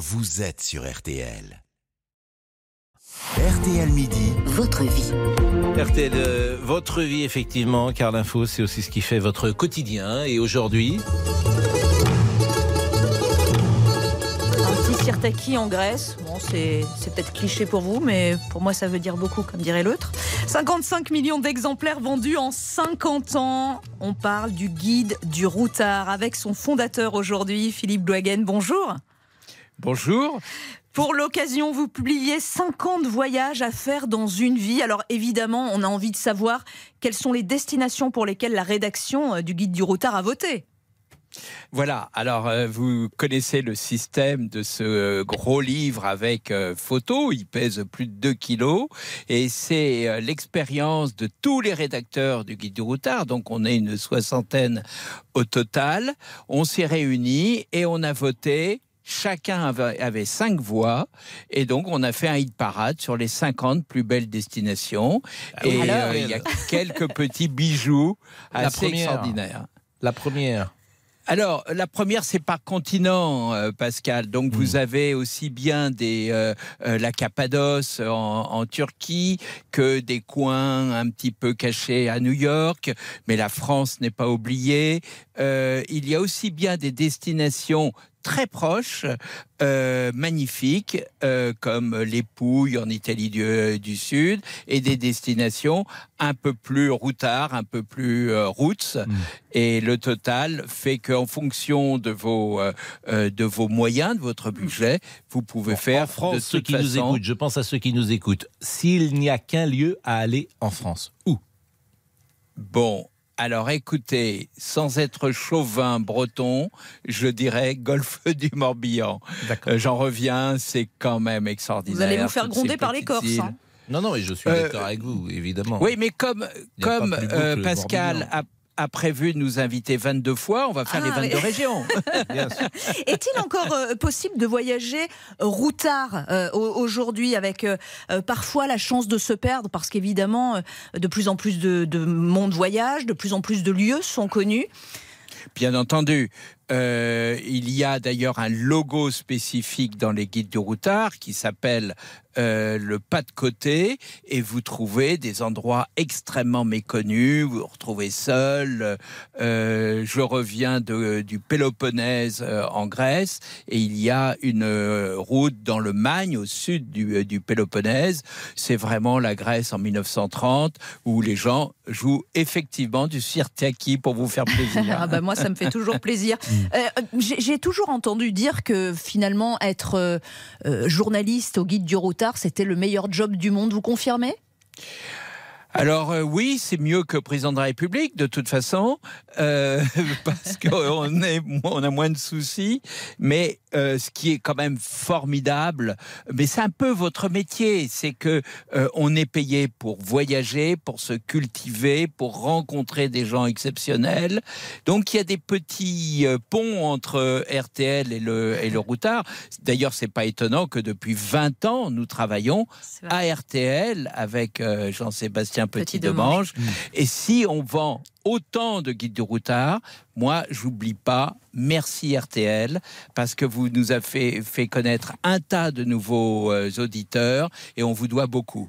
vous êtes sur RTL. RTL Midi, Votre vie. RTL, euh, votre vie, effectivement, car l'info, c'est aussi ce qui fait votre quotidien. Et aujourd'hui, Un petit sirtaki en Grèce. Bon, c'est c'est peut-être cliché pour vous, mais pour moi, ça veut dire beaucoup, comme dirait l'autre. 55 millions d'exemplaires vendus en 50 ans. On parle du guide du routard avec son fondateur aujourd'hui, Philippe Douagen. Bonjour. Bonjour. Pour l'occasion, vous publiez 50 voyages à faire dans une vie. Alors évidemment, on a envie de savoir quelles sont les destinations pour lesquelles la rédaction euh, du guide du routard a voté. Voilà, alors euh, vous connaissez le système de ce euh, gros livre avec euh, photos, il pèse plus de 2 kilos, et c'est l'expérience de tous les rédacteurs du Guide du Routard, donc on est une soixantaine au total. On s'est réunis et on a voté. Chacun avait, avait cinq voix et donc on a fait un hit parade sur les 50 plus belles destinations. et alors euh, il y a quelques petits bijoux assez première. extraordinaires. la première. Alors, la première, c'est par continent, euh, Pascal. Donc, vous avez aussi bien des, euh, euh, la Cappadoce en, en Turquie que des coins un petit peu cachés à New York. Mais la France n'est pas oubliée. Il y a aussi bien des destinations très proches, euh, magnifiques, euh, comme les Pouilles en Italie du, du Sud, et des destinations un peu plus routards, un peu plus euh, roots. Et le total fait qu'en fonction de vos, euh, euh, de vos moyens, de votre budget, vous pouvez faire en France, de ceux nous façon- écoutent, je pense à ceux qui nous écoutent. S'il n'y a qu'un lieu à aller en France, où? Bon, alors écoutez, sans être chauvin breton, je dirais golfe du Morbihan. Euh, J'en reviens, c'est quand même extraordinaire. Vous allez vous faire gronder par les Corses. hein. Non, non, et je suis Euh, d'accord avec vous, évidemment. Oui, mais comme, comme euh, Pascal Morbihan. a, a prévu de nous inviter 22 fois, on va faire Ah, les 22 oui. régions. Est-il encore euh, possible de voyager euh, routard euh, au- aujourd'hui avec euh, parfois la chance de se perdre parce qu'évidemment de plus en plus de, de monde voyage, de plus en plus de lieux sont connus? Bien entendu. Euh, il y a d'ailleurs un logo spécifique dans les guides du routard qui s'appelle euh, le pas de côté et vous trouvez des endroits extrêmement méconnus. Vous vous retrouvez seul. Euh, je reviens de, du Péloponnèse euh, en Grèce et il y a une route dans le Magne au sud du, du Péloponnèse. C'est vraiment la Grèce en 1930 où les gens jouent effectivement du sirtaki pour vous faire plaisir. Ah bah moi ça me fait toujours plaisir. Euh, J'ai j'ai toujours entendu dire que finalement être euh, euh, journaliste au guide du routard c'était le meilleur job du monde. Vous confirmez? Alors euh, oui, c'est mieux que président de la République de toute façon, euh, parce qu'on on a moins de soucis. Mais euh, ce qui est quand même formidable, mais c'est un peu votre métier, c'est que on est payé pour voyager, pour se cultiver, pour rencontrer des gens exceptionnels. Donc il y a des petits ponts entre RTL et le et le routard. D'ailleurs, c'est pas étonnant que depuis 20 ans nous travaillons à RTL avec Jean-Sébastien Petit-Demange. Petit-Demange. Et si on vend autant de guides du routard, moi, j'oublie pas, merci RTL, parce que vous nous avez fait, fait connaître un tas de nouveaux euh, auditeurs et on vous doit beaucoup.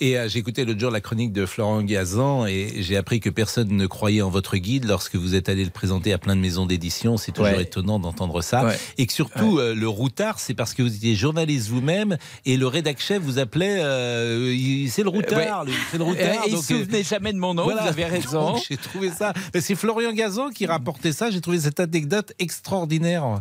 Et euh, j'ai écouté l'autre jour la chronique de Florent Gazan et j'ai appris que personne ne croyait en votre guide lorsque vous êtes allé le présenter à plein de maisons d'édition. C'est toujours Ouais. étonnant d'entendre ça. Ouais. Et que surtout, euh, le routard, c'est parce que vous étiez journaliste vous-même et le rédac chef vous appelait euh, c'est le routard, c'est le routard. il ne se souvenait jamais de mon nom, voilà. vous avez raison. Trouvé ça. C'est Florian Gazan qui rapportait ça. J'ai trouvé cette anecdote extraordinaire.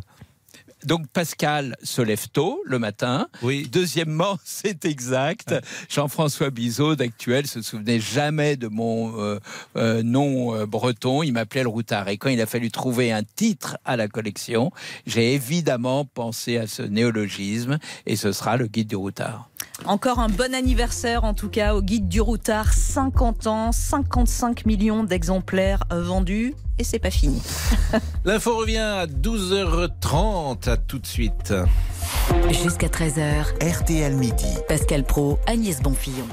Donc Pascal se lève tôt le matin. Oui. Deuxièmement, c'est exact. Jean-François Bizot d'actuel se souvenait jamais de mon euh, euh, nom euh, breton. Il m'appelait le routard. Et quand il a fallu trouver un titre à la collection, j'ai évidemment pensé à ce néologisme et ce sera le guide du routard. Encore un bon anniversaire en tout cas au guide du routard, 50 ans, 55 millions d'exemplaires vendus et c'est pas fini. L'info revient à 12h30. À tout de suite. Jusqu'à 13h, RTL Midi. Pascal Pro, Agnès Bonfillon.